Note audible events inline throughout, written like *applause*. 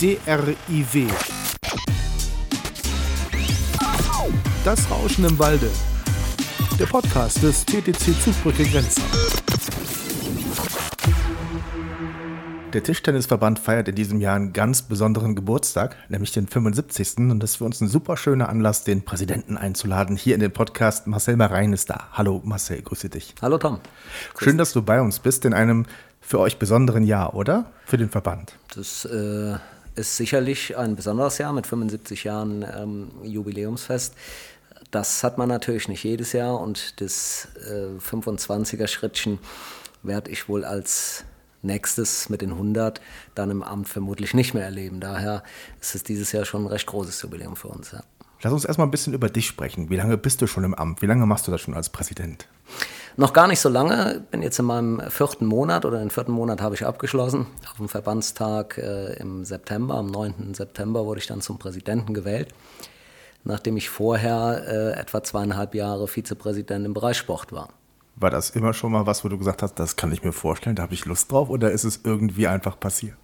DRIW. Das Rauschen im Walde. Der Podcast des TTC Zugbrücke Grenzen. Der Tischtennisverband feiert in diesem Jahr einen ganz besonderen Geburtstag, nämlich den 75. Und das ist für uns ein super schöner Anlass, den Präsidenten einzuladen. Hier in den Podcast. Marcel Marein ist da. Hallo Marcel, grüße dich. Hallo Tom. Grüß Schön, dass du bei uns bist in einem für euch besonderen Jahr, oder? Für den Verband. Das äh, ist sicherlich ein besonderes Jahr mit 75 Jahren ähm, Jubiläumsfest. Das hat man natürlich nicht jedes Jahr und das äh, 25er-Schrittchen werde ich wohl als nächstes mit den 100 dann im Amt vermutlich nicht mehr erleben. Daher ist es dieses Jahr schon ein recht großes Jubiläum für uns. Ja. Lass uns erstmal ein bisschen über dich sprechen. Wie lange bist du schon im Amt? Wie lange machst du das schon als Präsident? Noch gar nicht so lange. Bin jetzt in meinem vierten Monat oder den vierten Monat habe ich abgeschlossen. Auf dem Verbandstag äh, im September, am 9. September wurde ich dann zum Präsidenten gewählt, nachdem ich vorher äh, etwa zweieinhalb Jahre Vizepräsident im Bereich Sport war. War das immer schon mal was, wo du gesagt hast, das kann ich mir vorstellen, da habe ich Lust drauf oder ist es irgendwie einfach passiert?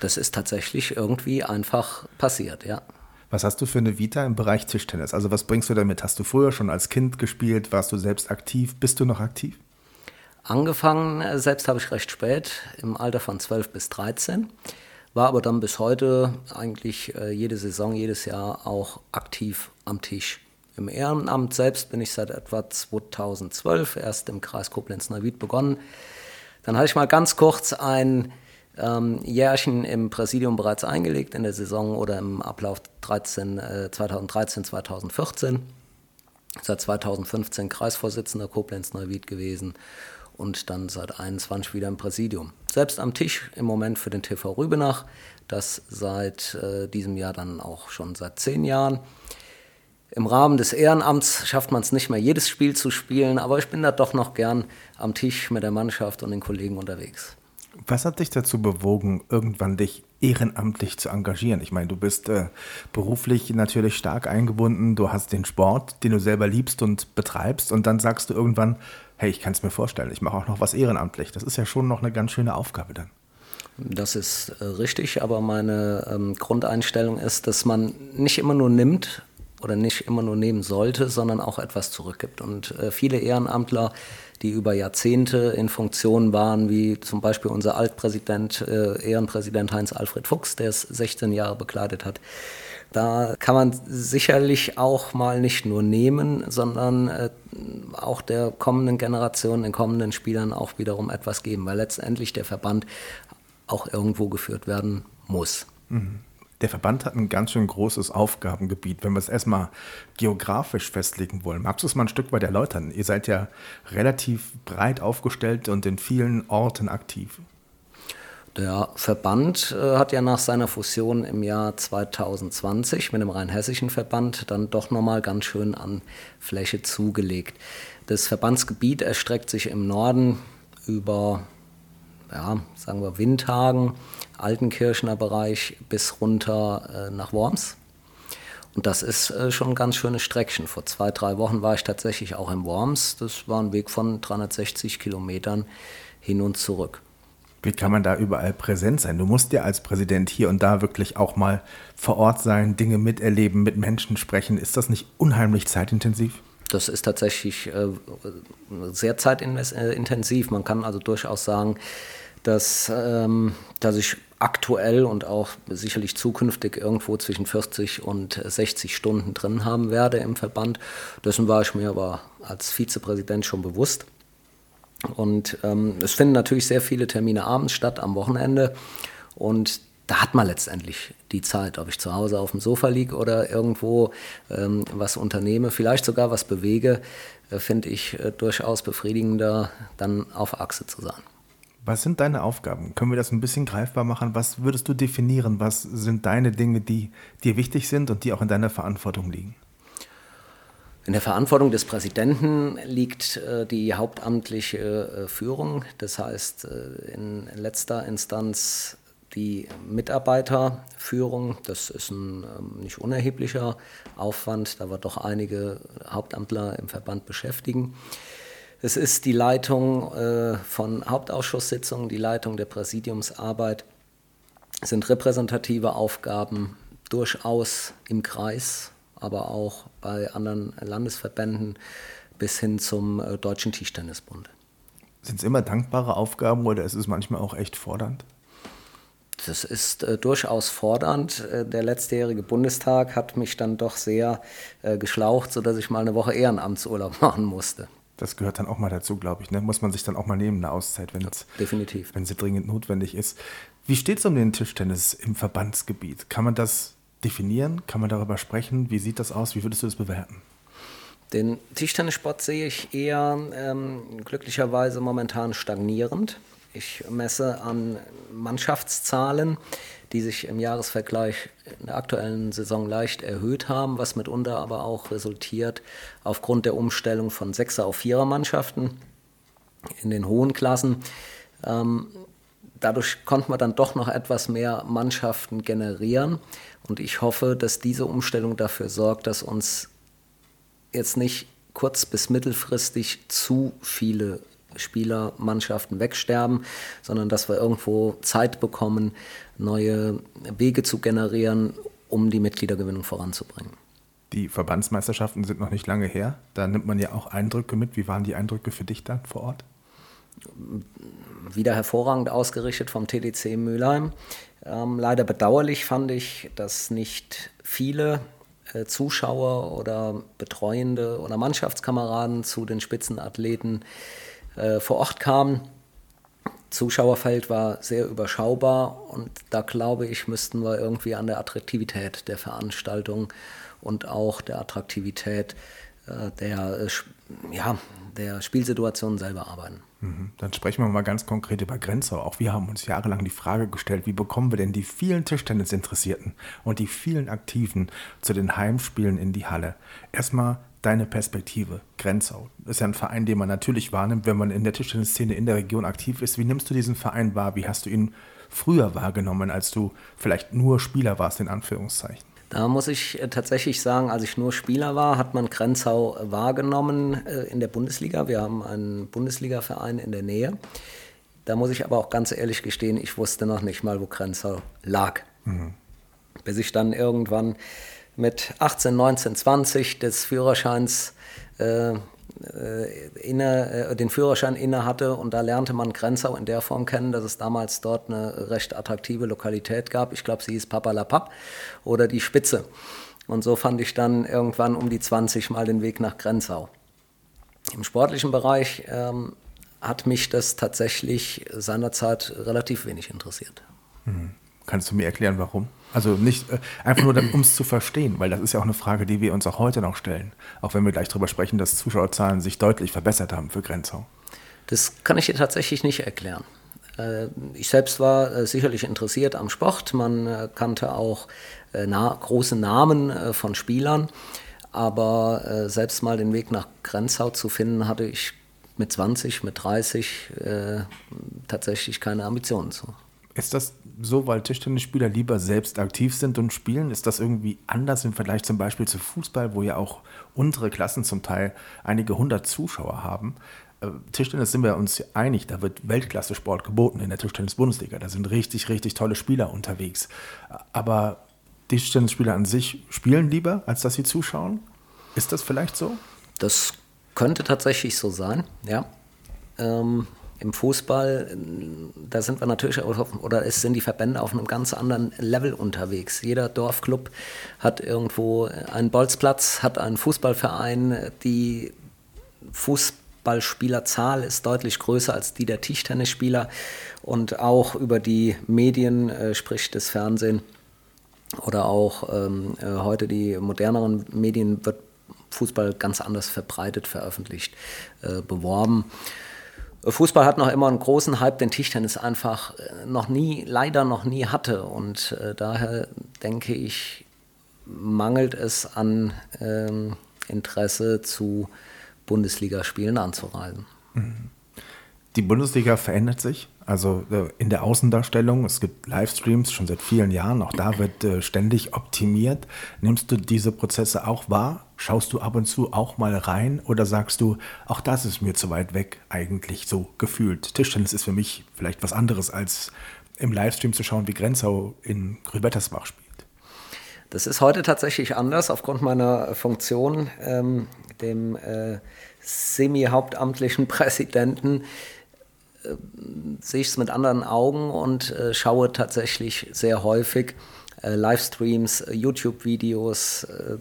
Das ist tatsächlich irgendwie einfach passiert, ja. Was hast du für eine Vita im Bereich Tischtennis? Also was bringst du damit? Hast du früher schon als Kind gespielt? Warst du selbst aktiv? Bist du noch aktiv? Angefangen äh, selbst habe ich recht spät, im Alter von 12 bis 13, war aber dann bis heute eigentlich äh, jede Saison, jedes Jahr auch aktiv am Tisch. Im Ehrenamt selbst bin ich seit etwa 2012 erst im Kreis Koblenz-Neuwied begonnen. Dann hatte ich mal ganz kurz ein ähm, Jährchen im Präsidium bereits eingelegt in der Saison oder im Ablauf 13, äh, 2013, 2014. Seit 2015 Kreisvorsitzender Koblenz-Neuwied gewesen und dann seit 2021 wieder im Präsidium. Selbst am Tisch im Moment für den TV Rübenach, das seit äh, diesem Jahr dann auch schon seit zehn Jahren. Im Rahmen des Ehrenamts schafft man es nicht mehr, jedes Spiel zu spielen, aber ich bin da doch noch gern am Tisch mit der Mannschaft und den Kollegen unterwegs. Was hat dich dazu bewogen, irgendwann dich ehrenamtlich zu engagieren? Ich meine, du bist äh, beruflich natürlich stark eingebunden, du hast den Sport, den du selber liebst und betreibst und dann sagst du irgendwann, hey, ich kann es mir vorstellen, ich mache auch noch was ehrenamtlich. Das ist ja schon noch eine ganz schöne Aufgabe dann. Das ist äh, richtig, aber meine ähm, Grundeinstellung ist, dass man nicht immer nur nimmt, oder nicht immer nur nehmen sollte, sondern auch etwas zurückgibt. Und äh, viele Ehrenamtler, die über Jahrzehnte in Funktionen waren, wie zum Beispiel unser Altpräsident, äh, Ehrenpräsident Heinz-Alfred Fuchs, der es 16 Jahre bekleidet hat, da kann man sicherlich auch mal nicht nur nehmen, sondern äh, auch der kommenden Generation, den kommenden Spielern auch wiederum etwas geben, weil letztendlich der Verband auch irgendwo geführt werden muss. Mhm. Der Verband hat ein ganz schön großes Aufgabengebiet, wenn wir es erstmal geografisch festlegen wollen. Magst du es mal ein Stück weit erläutern? Ihr seid ja relativ breit aufgestellt und in vielen Orten aktiv. Der Verband äh, hat ja nach seiner Fusion im Jahr 2020 mit dem Rheinhessischen Verband dann doch nochmal ganz schön an Fläche zugelegt. Das Verbandsgebiet erstreckt sich im Norden über, ja, sagen wir, Windhagen, Altenkirchener Bereich bis runter äh, nach Worms. Und das ist äh, schon ein ganz schönes Streckchen. Vor zwei, drei Wochen war ich tatsächlich auch in Worms. Das war ein Weg von 360 Kilometern hin und zurück. Wie kann man da überall präsent sein? Du musst ja als Präsident hier und da wirklich auch mal vor Ort sein, Dinge miterleben, mit Menschen sprechen. Ist das nicht unheimlich zeitintensiv? Das ist tatsächlich äh, sehr zeitintensiv. Man kann also durchaus sagen, dass, ähm, dass ich aktuell und auch sicherlich zukünftig irgendwo zwischen 40 und 60 Stunden drin haben werde im Verband. Dessen war ich mir aber als Vizepräsident schon bewusst. Und ähm, es finden natürlich sehr viele Termine abends statt, am Wochenende. Und da hat man letztendlich die Zeit, ob ich zu Hause auf dem Sofa liege oder irgendwo ähm, was unternehme, vielleicht sogar was bewege, äh, finde ich äh, durchaus befriedigender, dann auf Achse zu sein. Was sind deine Aufgaben? Können wir das ein bisschen greifbar machen? Was würdest du definieren? Was sind deine Dinge, die dir wichtig sind und die auch in deiner Verantwortung liegen? In der Verantwortung des Präsidenten liegt äh, die hauptamtliche äh, Führung, das heißt äh, in letzter Instanz die Mitarbeiterführung. Das ist ein ähm, nicht unerheblicher Aufwand, da wir doch einige Hauptamtler im Verband beschäftigen. Es ist die Leitung äh, von Hauptausschusssitzungen, die Leitung der Präsidiumsarbeit. sind repräsentative Aufgaben durchaus im Kreis, aber auch bei anderen Landesverbänden bis hin zum äh, Deutschen Tischtennisbund. Sind es immer dankbare Aufgaben oder ist es manchmal auch echt fordernd? Das ist äh, durchaus fordernd. Äh, der letztjährige Bundestag hat mich dann doch sehr äh, geschlaucht, sodass ich mal eine Woche Ehrenamtsurlaub *laughs* machen musste. Das gehört dann auch mal dazu, glaube ich. Ne? Muss man sich dann auch mal nehmen, eine Auszeit, wenn, es, Definitiv. wenn sie dringend notwendig ist. Wie steht es um den Tischtennis im Verbandsgebiet? Kann man das definieren? Kann man darüber sprechen? Wie sieht das aus? Wie würdest du das bewerten? Den Tischtennissport sehe ich eher ähm, glücklicherweise momentan stagnierend. Ich messe an Mannschaftszahlen, die sich im Jahresvergleich in der aktuellen Saison leicht erhöht haben, was mitunter aber auch resultiert aufgrund der Umstellung von Sechser- auf Vierer-Mannschaften in den hohen Klassen. Ähm, dadurch konnte man dann doch noch etwas mehr Mannschaften generieren. Und ich hoffe, dass diese Umstellung dafür sorgt, dass uns jetzt nicht kurz- bis mittelfristig zu viele Spieler, Mannschaften wegsterben, sondern dass wir irgendwo Zeit bekommen, neue Wege zu generieren, um die Mitgliedergewinnung voranzubringen. Die Verbandsmeisterschaften sind noch nicht lange her. Da nimmt man ja auch Eindrücke mit. Wie waren die Eindrücke für dich dann vor Ort? Wieder hervorragend ausgerichtet vom TDC Mülheim. Ähm, leider bedauerlich fand ich, dass nicht viele äh, Zuschauer oder Betreuende oder Mannschaftskameraden zu den Spitzenathleten äh, vor Ort kamen. Zuschauerfeld war sehr überschaubar und da glaube ich, müssten wir irgendwie an der Attraktivität der Veranstaltung und auch der Attraktivität äh, der, äh, ja, der Spielsituation selber arbeiten. Mhm. Dann sprechen wir mal ganz konkret über Grenzau. Auch wir haben uns jahrelang die Frage gestellt, wie bekommen wir denn die vielen Tischtennisinteressierten und die vielen Aktiven zu den Heimspielen in die Halle? Erstmal deine Perspektive, Grenzau. Das ist ja ein Verein, den man natürlich wahrnimmt, wenn man in der Tischtennisszene in der Region aktiv ist. Wie nimmst du diesen Verein wahr? Wie hast du ihn früher wahrgenommen, als du vielleicht nur Spieler warst, in Anführungszeichen? Da muss ich äh, tatsächlich sagen, als ich nur Spieler war, hat man Grenzau wahrgenommen äh, in der Bundesliga. Wir haben einen Bundesligaverein in der Nähe. Da muss ich aber auch ganz ehrlich gestehen, ich wusste noch nicht mal, wo Grenzau lag. Mhm. Bis ich dann irgendwann mit 18, 19, 20 des Führerscheins äh, äh, inne, äh, den Führerschein inne hatte und da lernte man Grenzau in der Form kennen, dass es damals dort eine recht attraktive Lokalität gab. Ich glaube, sie hieß Papalapap oder die Spitze. Und so fand ich dann irgendwann um die 20 mal den Weg nach Grenzau. Im sportlichen Bereich ähm, hat mich das tatsächlich seinerzeit relativ wenig interessiert. Mhm. Kannst du mir erklären, warum? Also nicht äh, einfach nur, um es zu verstehen, weil das ist ja auch eine Frage, die wir uns auch heute noch stellen. Auch wenn wir gleich darüber sprechen, dass Zuschauerzahlen sich deutlich verbessert haben für Grenzau. Das kann ich dir tatsächlich nicht erklären. Äh, ich selbst war äh, sicherlich interessiert am Sport. Man kannte auch große Namen von Spielern. Aber selbst mal den Weg nach Grenzau zu finden, hatte ich mit 20, mit 30 tatsächlich keine Ambitionen zu. Ist das so, weil Tischtennisspieler lieber selbst aktiv sind und spielen? Ist das irgendwie anders im Vergleich zum Beispiel zu Fußball, wo ja auch untere Klassen zum Teil einige hundert Zuschauer haben? Äh, Tischtennis sind wir uns einig, da wird Weltklasse-Sport geboten in der Tischtennis-Bundesliga. Da sind richtig, richtig tolle Spieler unterwegs. Aber Tischtennisspieler an sich spielen lieber, als dass sie zuschauen? Ist das vielleicht so? Das könnte tatsächlich so sein, ja. Ähm, im Fußball, da sind wir natürlich, oder es sind die Verbände auf einem ganz anderen Level unterwegs. Jeder Dorfclub hat irgendwo einen Bolzplatz, hat einen Fußballverein. Die Fußballspielerzahl ist deutlich größer als die der Tischtennisspieler. Und auch über die Medien, äh, sprich das Fernsehen oder auch ähm, äh, heute die moderneren Medien, wird Fußball ganz anders verbreitet, veröffentlicht, äh, beworben. Fußball hat noch immer einen großen Hype, den Tischtennis einfach äh, noch nie, leider noch nie hatte. Und äh, daher denke ich, mangelt es an ähm, Interesse zu Bundesligaspielen anzureisen. Mhm. Die Bundesliga verändert sich, also äh, in der Außendarstellung. Es gibt Livestreams schon seit vielen Jahren, auch da *clears throat* wird äh, ständig optimiert. Nimmst du diese Prozesse auch wahr? Schaust du ab und zu auch mal rein oder sagst du, auch das ist mir zu weit weg eigentlich so gefühlt? Tischtennis ist für mich vielleicht was anderes als im Livestream zu schauen, wie Grenzau in Grübettersbach spielt. Das ist heute tatsächlich anders aufgrund meiner Funktion, ähm, dem äh, semi-hauptamtlichen *laughs* Präsidenten. Äh, sehe ich es mit anderen Augen und äh, schaue tatsächlich sehr häufig äh, Livestreams, äh, YouTube-Videos, äh,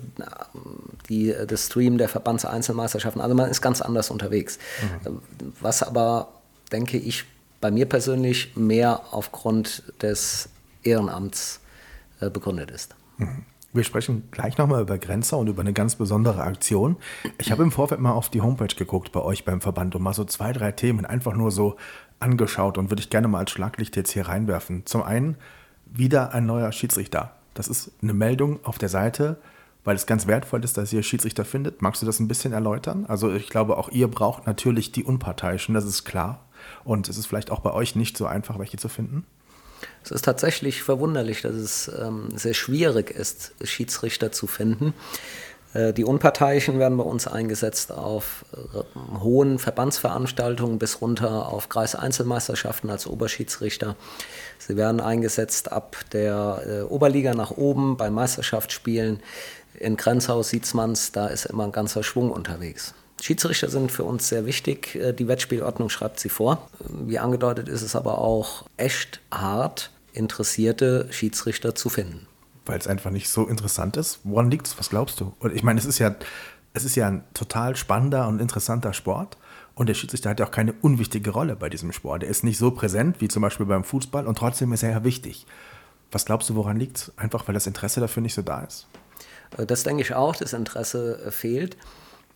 die, das Stream der Verbandseinzelmeisterschaften. Also man ist ganz anders unterwegs. Mhm. Was aber, denke ich, bei mir persönlich mehr aufgrund des Ehrenamts begründet ist. Mhm. Wir sprechen gleich nochmal über Grenzer und über eine ganz besondere Aktion. Ich habe im Vorfeld mal auf die Homepage geguckt bei euch beim Verband und mal so zwei, drei Themen einfach nur so angeschaut und würde ich gerne mal als Schlaglicht jetzt hier reinwerfen. Zum einen wieder ein neuer Schiedsrichter. Das ist eine Meldung auf der Seite, weil es ganz wertvoll ist, dass ihr Schiedsrichter findet. Magst du das ein bisschen erläutern? Also ich glaube, auch ihr braucht natürlich die Unparteiischen, das ist klar. Und es ist vielleicht auch bei euch nicht so einfach, welche zu finden. Es ist tatsächlich verwunderlich, dass es ähm, sehr schwierig ist, Schiedsrichter zu finden. Äh, die Unparteiischen werden bei uns eingesetzt auf äh, hohen Verbandsveranstaltungen bis runter auf Kreiseinzelmeisterschaften als Oberschiedsrichter. Sie werden eingesetzt ab der äh, Oberliga nach oben bei Meisterschaftsspielen. In Grenzhaus sieht man es, da ist immer ein ganzer Schwung unterwegs. Schiedsrichter sind für uns sehr wichtig. Die Wettspielordnung schreibt sie vor. Wie angedeutet ist es aber auch echt hart, interessierte Schiedsrichter zu finden weil es einfach nicht so interessant ist? Woran liegt es? Was glaubst du? Und ich meine, es ist ja, es ist ja ein total spannender und interessanter Sport. Und der Schiedsrichter hat ja auch keine unwichtige Rolle bei diesem Sport. Er ist nicht so präsent wie zum Beispiel beim Fußball und trotzdem ist er ja wichtig. Was glaubst du, woran liegt es? Einfach, weil das Interesse dafür nicht so da ist? Das denke ich auch, das Interesse fehlt.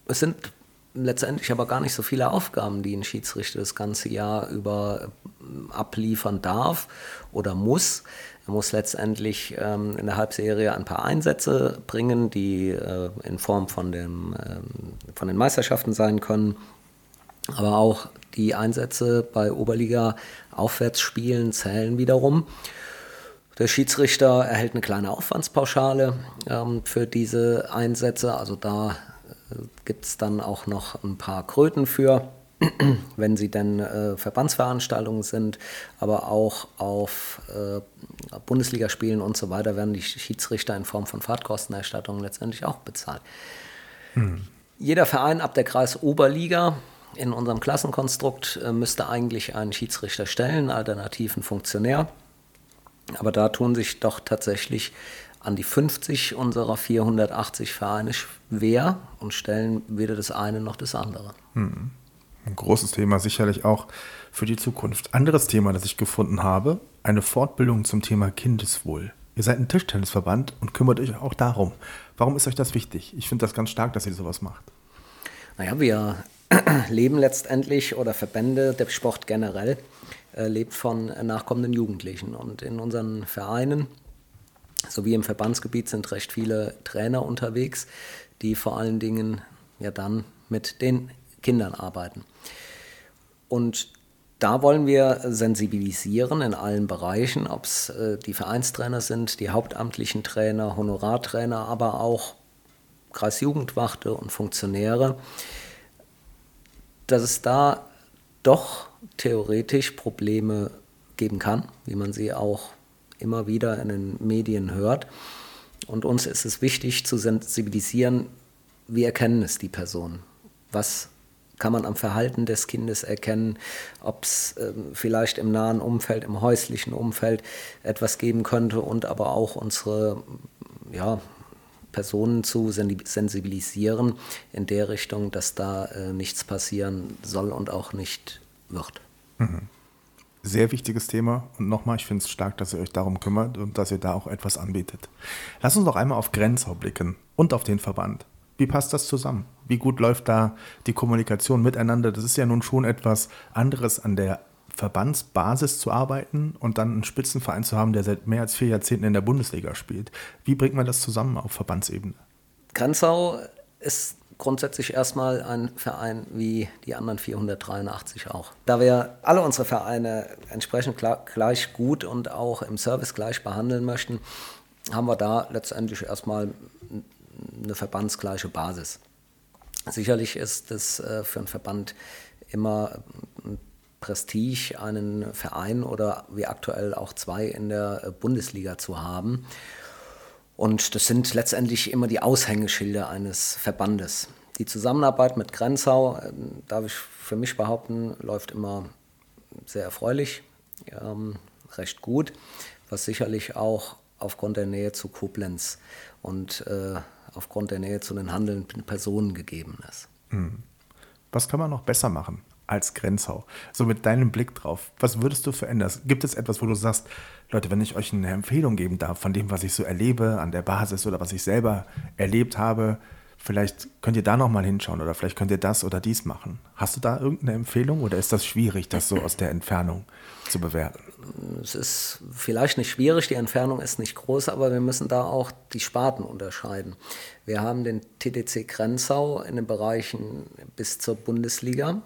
Es sind letztendlich aber gar nicht so viele Aufgaben, die ein Schiedsrichter das ganze Jahr über äh, abliefern darf oder muss. Er muss letztendlich ähm, in der Halbserie ein paar Einsätze bringen, die äh, in Form von, dem, ähm, von den Meisterschaften sein können. Aber auch die Einsätze bei Oberliga-Aufwärtsspielen zählen wiederum. Der Schiedsrichter erhält eine kleine Aufwandspauschale ähm, für diese Einsätze. Also da gibt es dann auch noch ein paar Kröten für. *clears throat* wenn sie denn äh, Verbandsveranstaltungen sind, aber auch auf äh, Bundesligaspielen und so weiter werden die Schiedsrichter in Form von Fahrtkostenerstattungen letztendlich auch bezahlt. Hm. Jeder Verein ab der Kreis Oberliga in unserem Klassenkonstrukt äh, müsste eigentlich einen Schiedsrichter stellen, alternativen Funktionär. Aber da tun sich doch tatsächlich an die 50 unserer 480 Vereine schwer und stellen weder das eine noch das andere. Hm. Ein großes Thema sicherlich auch für die Zukunft. Anderes Thema, das ich gefunden habe, eine Fortbildung zum Thema Kindeswohl. Ihr seid ein Tischtennisverband und kümmert euch auch darum. Warum ist euch das wichtig? Ich finde das ganz stark, dass ihr sowas macht. Naja, wir *clears throat* leben letztendlich oder Verbände, der Sport generell, äh, lebt von nachkommenden Jugendlichen. Und in unseren Vereinen sowie im Verbandsgebiet sind recht viele Trainer unterwegs, die vor allen Dingen ja dann mit den Kindern arbeiten. Und da wollen wir sensibilisieren in allen Bereichen, ob es äh, die Vereinstrainer sind, die hauptamtlichen Trainer, Honorartrainer, aber auch Kreisjugendwachte und Funktionäre, dass es da doch theoretisch Probleme geben kann, wie man sie auch immer wieder in den Medien hört. Und uns ist es wichtig zu sensibilisieren, wie erkennen es die Personen? Was kann man am Verhalten des Kindes erkennen, ob es äh, vielleicht im nahen Umfeld, im häuslichen Umfeld etwas geben könnte und aber auch unsere ja, Personen zu sensibilisieren in der Richtung, dass da äh, nichts passieren soll und auch nicht wird. Mhm. Sehr wichtiges Thema und nochmal, ich finde es stark, dass ihr euch darum kümmert und dass ihr da auch etwas anbietet. Lass uns doch einmal auf Grenzau blicken und auf den Verband. Wie passt das zusammen? Wie gut läuft da die Kommunikation miteinander? Das ist ja nun schon etwas anderes an der Verbandsbasis zu arbeiten und dann einen Spitzenverein zu haben, der seit mehr als vier Jahrzehnten in der Bundesliga spielt. Wie bringt man das zusammen auf Verbandsebene? Granzau ist grundsätzlich erstmal ein Verein wie die anderen 483 auch. Da wir alle unsere Vereine entsprechend gleich gut und auch im Service gleich behandeln möchten, haben wir da letztendlich erstmal eine verbandsgleiche Basis. Sicherlich ist es äh, für einen Verband immer Prestige, einen Verein oder wie aktuell auch zwei in der äh, Bundesliga zu haben. Und das sind letztendlich immer die Aushängeschilder eines Verbandes. Die Zusammenarbeit mit Grenzau, äh, darf ich für mich behaupten, läuft immer sehr erfreulich, ähm, recht gut, was sicherlich auch aufgrund der Nähe zu Koblenz und äh, aufgrund der Nähe zu den handelnden Personen gegeben ist. Hm. Was kann man noch besser machen als Grenzau? So mit deinem Blick drauf, was würdest du verändern? Gibt es etwas, wo du sagst, Leute, wenn ich euch eine Empfehlung geben darf von dem, was ich so erlebe an der Basis oder was ich selber erlebt habe, Vielleicht könnt ihr da nochmal hinschauen oder vielleicht könnt ihr das oder dies machen. Hast du da irgendeine Empfehlung oder ist das schwierig, das so aus der Entfernung zu bewerten? Es ist vielleicht nicht schwierig, die Entfernung ist nicht groß, aber wir müssen da auch die Sparten unterscheiden. Wir haben den TTC Grenzau in den Bereichen bis zur Bundesliga.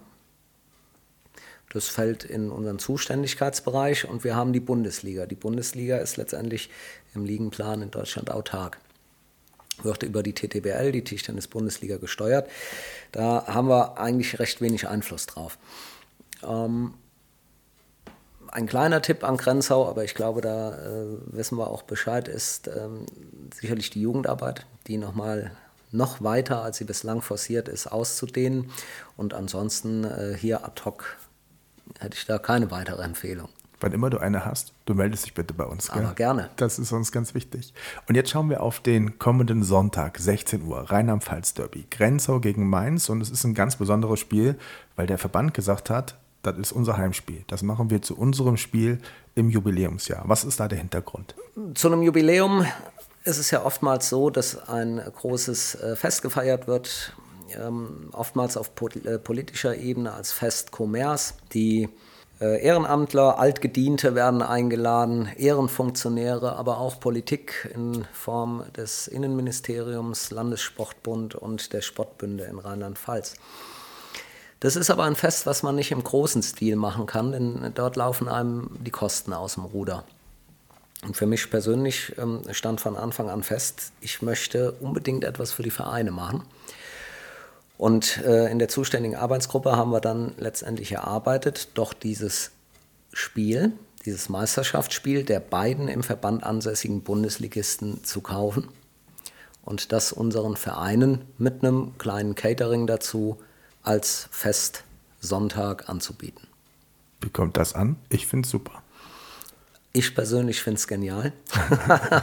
Das fällt in unseren Zuständigkeitsbereich und wir haben die Bundesliga. Die Bundesliga ist letztendlich im Ligenplan in Deutschland autark wird über die TTBL, die Tischtennis-Bundesliga, gesteuert. Da haben wir eigentlich recht wenig Einfluss drauf. Ähm, ein kleiner Tipp an Grenzau, aber ich glaube, da äh, wissen wir auch Bescheid, ist ähm, sicherlich die Jugendarbeit, die nochmal noch weiter, als sie bislang forciert ist, auszudehnen. Und ansonsten äh, hier ad hoc hätte ich da keine weitere Empfehlung. Wann immer du eine hast, du meldest dich bitte bei uns. Gell? Aber gerne. Das ist uns ganz wichtig. Und jetzt schauen wir auf den kommenden Sonntag, 16 Uhr, Rheinland-Pfalz-Derby. Grenzau gegen Mainz. Und es ist ein ganz besonderes Spiel, weil der Verband gesagt hat, das ist unser Heimspiel. Das machen wir zu unserem Spiel im Jubiläumsjahr. Was ist da der Hintergrund? Zu einem Jubiläum ist es ja oftmals so, dass ein großes äh, Fest gefeiert wird, ähm, oftmals auf äh, politischer Ebene als Fest Commerce. Die äh, Ehrenamtler, Altgediente werden eingeladen, Ehrenfunktionäre, aber auch Politik in Form des Innenministeriums, Landessportbund und der Sportbünde in Rheinland-Pfalz. Das ist aber ein Fest, was man nicht im großen Stil machen kann, denn dort laufen einem die Kosten aus dem Ruder. Und für mich persönlich ähm, stand von Anfang an fest, ich möchte unbedingt etwas für die Vereine machen. Und äh, in der zuständigen Arbeitsgruppe haben wir dann letztendlich erarbeitet, doch dieses Spiel, dieses Meisterschaftsspiel der beiden im Verband ansässigen Bundesligisten zu kaufen und das unseren Vereinen mit einem kleinen Catering dazu als Fest Sonntag anzubieten. Wie kommt das an? Ich finde es super. Ich persönlich finde es genial. *laughs*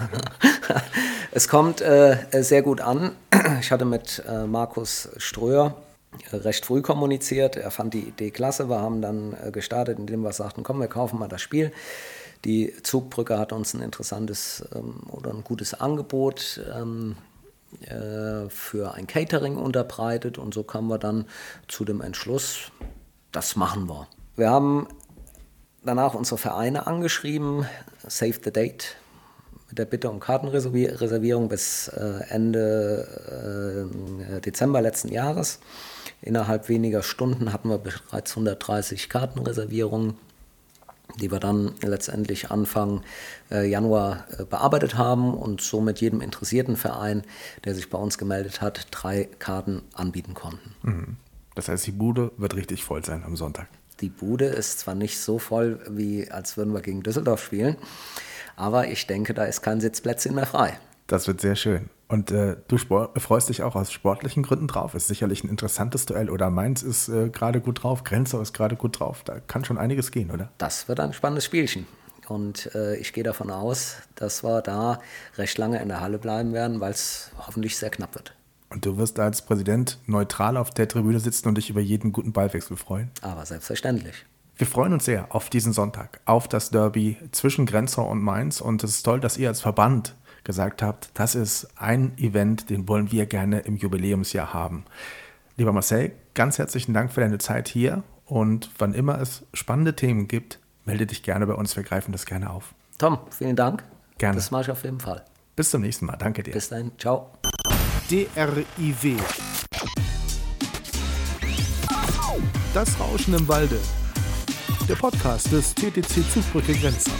*laughs* es kommt äh, sehr gut an. *clears throat* Ich hatte mit äh, Markus Ströer recht früh kommuniziert. Er fand die Idee klasse. Wir haben dann äh, gestartet, indem wir sagten, komm, wir kaufen mal das Spiel. Die Zugbrücke hat uns ein interessantes ähm, oder ein gutes Angebot ähm, äh, für ein Catering unterbreitet und so kamen wir dann zu dem Entschluss, das machen wir. Wir haben danach unsere Vereine angeschrieben, Save the Date, mit der Bitte um Kartenreservierung bis äh, Ende äh, Dezember letzten Jahres. Innerhalb weniger Stunden hatten wir bereits 130 Kartenreservierungen, die wir dann letztendlich Anfang äh, Januar bearbeitet haben und somit jedem interessierten Verein, der sich bei uns gemeldet hat, drei Karten anbieten konnten. Mhm. Das heißt, die Bude wird richtig voll sein am Sonntag. Die Bude ist zwar nicht so voll, wie als würden wir gegen Düsseldorf spielen, aber ich denke, da ist kein Sitzplätzchen mehr frei. Das wird sehr schön. Und äh, du freust dich auch aus sportlichen Gründen drauf. Ist sicherlich ein interessantes Duell. Oder Mainz ist äh, gerade gut drauf, Grenzau ist gerade gut drauf. Da kann schon einiges gehen, oder? Das wird ein spannendes Spielchen. Und äh, ich gehe davon aus, dass wir da recht lange in der Halle bleiben werden, weil es hoffentlich sehr knapp wird. Und du wirst als Präsident neutral auf der Tribüne sitzen und dich über jeden guten Ballwechsel freuen? Aber selbstverständlich. Wir freuen uns sehr auf diesen Sonntag, auf das Derby zwischen Grenzau und Mainz. Und es ist toll, dass ihr als Verband gesagt habt, das ist ein Event, den wollen wir gerne im Jubiläumsjahr haben. Lieber Marcel, ganz herzlichen Dank für deine Zeit hier. Und wann immer es spannende Themen gibt, melde dich gerne bei uns. Wir greifen das gerne auf. Tom, vielen Dank. Gerne. Das mache ich auf jeden Fall. Bis zum nächsten Mal. Danke dir. Bis dahin. Ciao. DRIW. Das Rauschen im Walde. Der Podcast des TTC Zugbrücke Grenzer.